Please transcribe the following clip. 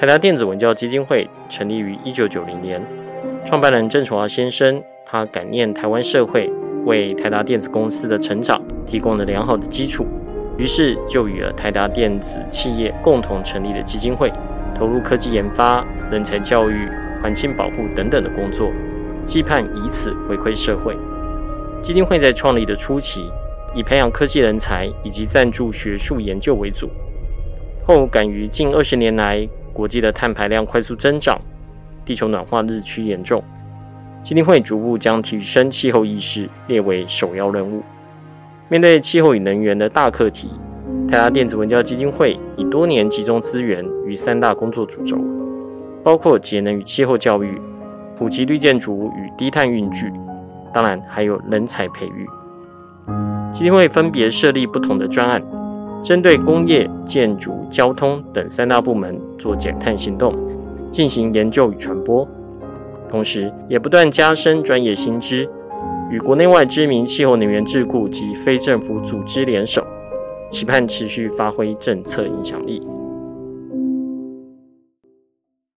台达电子文教基金会成立于一九九零年，创办人郑崇华先生，他感念台湾社会为台达电子公司的成长提供了良好的基础，于是就与了台达电子企业共同成立了基金会，投入科技研发、人才教育、环境保护等等的工作，期盼以此回馈社会。基金会在创立的初期，以培养科技人才以及赞助学术研究为主，后敢于近二十年来。国际的碳排量快速增长，地球暖化日趋严重，基金会逐步将提升气候意识列为首要任务。面对气候与能源的大课题，台达电子文教基金会已多年集中资源于三大工作主轴，包括节能与气候教育、普及绿建筑与低碳运具，当然还有人才培育。基金会分别设立不同的专案。针对工业、建筑、交通等三大部门做减碳行动，进行研究与传播，同时也不断加深专业新知，与国内外知名气候能源智库及非政府组织联手，期盼持续发挥政策影响力。